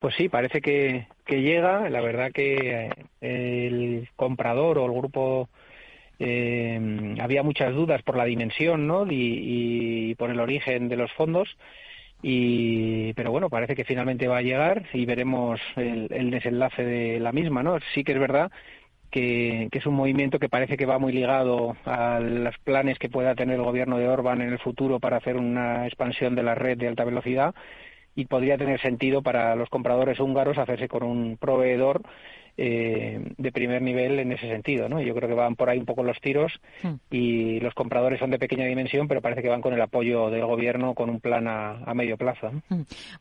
Pues sí, parece que, que llega. La verdad que eh, el comprador o el grupo eh, había muchas dudas por la dimensión ¿no? y, por el origen de los fondos. Y, pero bueno, parece que finalmente va a llegar y veremos el, el desenlace de la misma. ¿no? Sí que es verdad que, es un movimiento que parece que va muy ligado a los planes que pueda tener el gobierno de Orban en el futuro para hacer una expansión de la red de alta velocidad y podría tener sentido para los compradores húngaros hacerse con un proveedor eh, de primer nivel en ese sentido, ¿no? Yo creo que van por ahí un poco los tiros hmm. y los compradores son de pequeña dimensión, pero parece que van con el apoyo del gobierno con un plan a, medio plazo. Hmm.